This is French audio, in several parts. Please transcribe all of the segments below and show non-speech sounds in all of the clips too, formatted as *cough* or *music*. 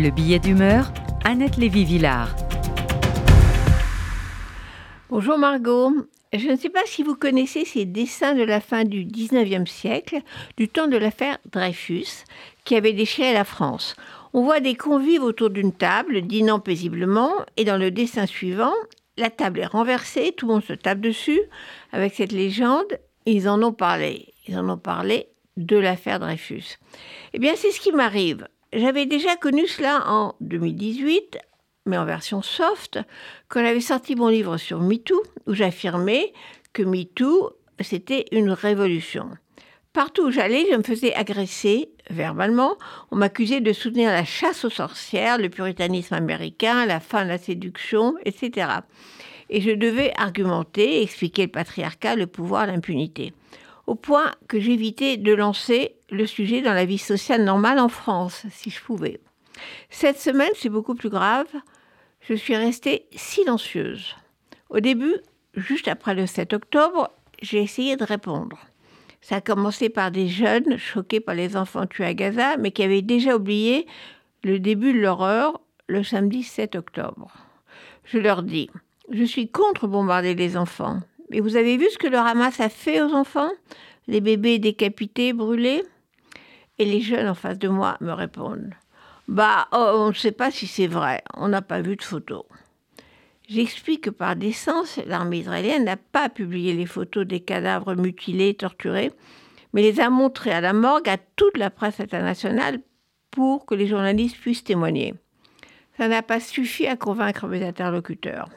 Le billet d'humeur, Annette Lévy-Villard. Bonjour Margot. Je ne sais pas si vous connaissez ces dessins de la fin du 19e siècle, du temps de l'affaire Dreyfus, qui avait déchiré la France. On voit des convives autour d'une table, dînant paisiblement, et dans le dessin suivant, la table est renversée, tout le monde se tape dessus, avec cette légende, ils en ont parlé. Ils en ont parlé de l'affaire Dreyfus. Eh bien, c'est ce qui m'arrive. J'avais déjà connu cela en 2018 mais en version soft, quand j'avais sorti mon livre sur MeToo, où j'affirmais que MeToo, c'était une révolution. Partout où j'allais, je me faisais agresser verbalement. On m'accusait de soutenir la chasse aux sorcières, le puritanisme américain, la fin de la séduction, etc. Et je devais argumenter, expliquer le patriarcat, le pouvoir, l'impunité. Au point que j'évitais de lancer le sujet dans la vie sociale normale en France, si je pouvais. Cette semaine, c'est beaucoup plus grave. Je suis restée silencieuse. Au début, juste après le 7 octobre, j'ai essayé de répondre. Ça a commencé par des jeunes choqués par les enfants tués à Gaza, mais qui avaient déjà oublié le début de l'horreur le samedi 7 octobre. Je leur dis, je suis contre bombarder les enfants. Mais vous avez vu ce que le Hamas a fait aux enfants? Les bébés décapités, brûlés Et les jeunes en face de moi me répondent, bah, oh, on ne sait pas si c'est vrai. On n'a pas vu de photos. J'explique que par décence, l'armée israélienne n'a pas publié les photos des cadavres mutilés, torturés, mais les a montrées à la morgue à toute la presse internationale pour que les journalistes puissent témoigner. Ça n'a pas suffi à convaincre mes interlocuteurs.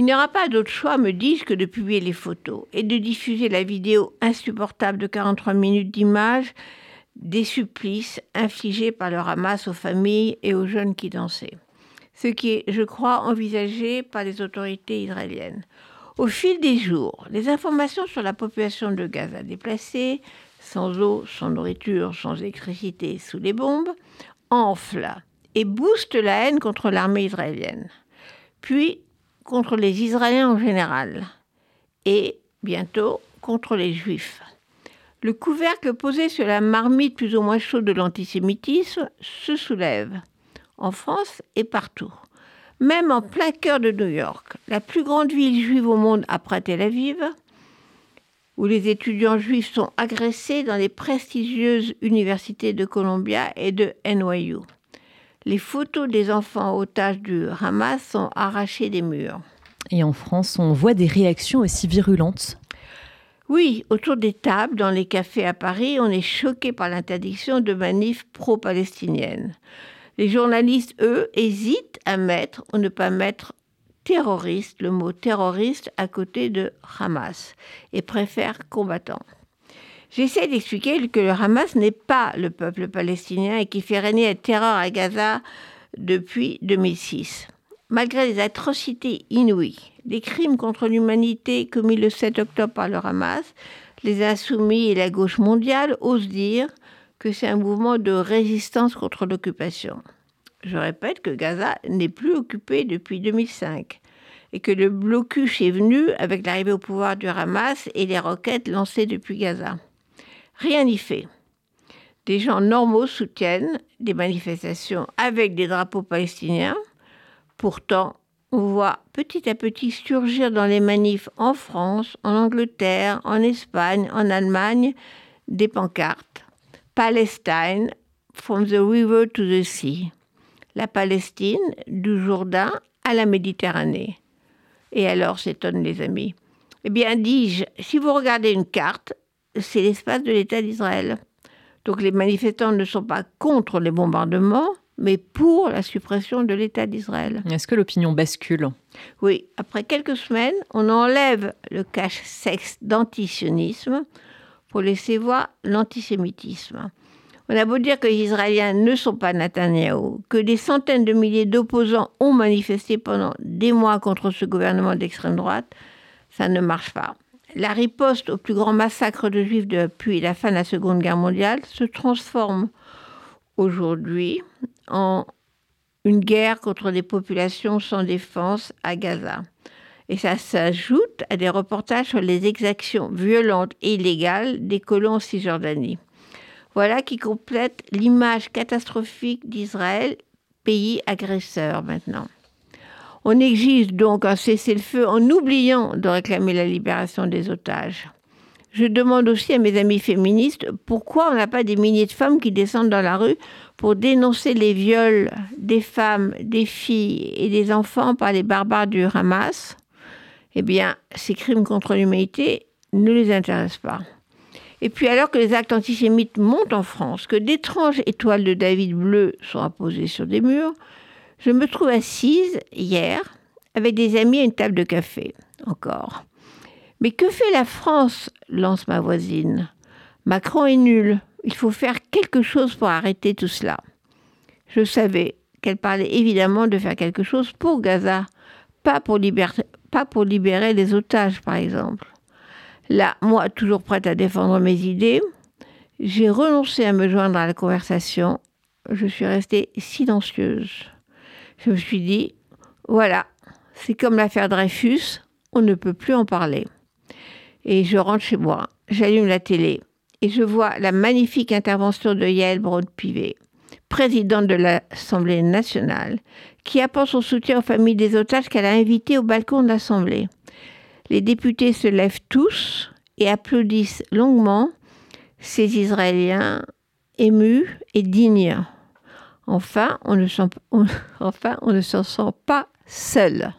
Il n'y aura pas d'autre choix, me dis-je, que de publier les photos et de diffuser la vidéo insupportable de 43 minutes d'images des supplices infligés par le Hamas aux familles et aux jeunes qui dansaient. Ce qui est, je crois, envisagé par les autorités israéliennes. Au fil des jours, les informations sur la population de Gaza déplacée, sans eau, sans nourriture, sans électricité, sous les bombes, enflent et boostent la haine contre l'armée israélienne, puis contre les Israéliens en général, et bientôt contre les Juifs. Le couvercle posé sur la marmite plus ou moins chaude de l'antisémitisme se soulève, en France et partout. Même en plein cœur de New York, la plus grande ville juive au monde après Tel Aviv, où les étudiants juifs sont agressés dans les prestigieuses universités de Columbia et de NYU. Les photos des enfants otages du Hamas sont arrachées des murs. Et en France, on voit des réactions aussi virulentes oui, autour des tables, dans les cafés à Paris, on est choqué par l'interdiction de manifs pro-palestiniennes. Les journalistes, eux, hésitent à mettre ou ne pas mettre terroriste, le mot terroriste, à côté de Hamas et préfèrent combattant. J'essaie d'expliquer que le Hamas n'est pas le peuple palestinien et qui fait régner la terreur à Gaza depuis 2006 malgré les atrocités inouïes, les crimes contre l'humanité commis le 7 octobre par le Hamas, les insoumis et la gauche mondiale osent dire que c'est un mouvement de résistance contre l'occupation. Je répète que Gaza n'est plus occupé depuis 2005 et que le blocus est venu avec l'arrivée au pouvoir du Hamas et les roquettes lancées depuis Gaza. Rien n'y fait. Des gens normaux soutiennent des manifestations avec des drapeaux palestiniens, Pourtant, on voit petit à petit surgir dans les manifs en France, en Angleterre, en Espagne, en Allemagne, des pancartes. Palestine, from the river to the sea. La Palestine, du Jourdain à la Méditerranée. Et alors, s'étonnent les amis. Eh bien, dis-je, si vous regardez une carte, c'est l'espace de l'État d'Israël. Donc les manifestants ne sont pas contre les bombardements, mais pour la suppression de l'État d'Israël. Est-ce que l'opinion bascule? Oui, après quelques semaines, on enlève le cache-sexe d'antisionisme pour laisser voir l'antisémitisme. On a beau dire que les Israéliens ne sont pas Netanyahou, que des centaines de milliers d'opposants ont manifesté pendant des mois contre ce gouvernement d'extrême droite, ça ne marche pas. La riposte au plus grand massacre de juifs depuis la fin de la Seconde Guerre mondiale se transforme aujourd'hui en une guerre contre des populations sans défense à Gaza. Et ça s'ajoute à des reportages sur les exactions violentes et illégales des colons en Cisjordanie. Voilà qui complète l'image catastrophique d'Israël pays agresseur maintenant. On exige donc un cessez-le-feu en oubliant de réclamer la libération des otages. Je demande aussi à mes amis féministes pourquoi on n'a pas des milliers de femmes qui descendent dans la rue pour dénoncer les viols des femmes, des filles et des enfants par les barbares du Hamas. Eh bien, ces crimes contre l'humanité ne les intéressent pas. Et puis alors que les actes antisémites montent en France, que d'étranges étoiles de David bleues sont apposées sur des murs, je me trouve assise hier avec des amis à une table de café, encore. Mais que fait la France lance ma voisine. Macron est nul. Il faut faire quelque chose pour arrêter tout cela. Je savais qu'elle parlait évidemment de faire quelque chose pour Gaza, pas pour, libérer les otages, par exemple. Là, moi, toujours prête à défendre mes idées, j'ai renoncé à me joindre à la conversation. Je suis restée silencieuse. Je me suis dit, voilà, c'est comme l'affaire Dreyfus, on ne peut plus en parler. Et je rentre chez moi, j'allume la télé et je vois la magnifique intervention de Yael Braun-Pivet, présidente de l'Assemblée nationale, qui apporte son soutien aux familles des otages qu'elle a invités au balcon de l'Assemblée. Les députés se lèvent tous et applaudissent longuement ces Israéliens émus et dignes. Enfin, on ne, *laughs* enfin, s'en sent pas seul.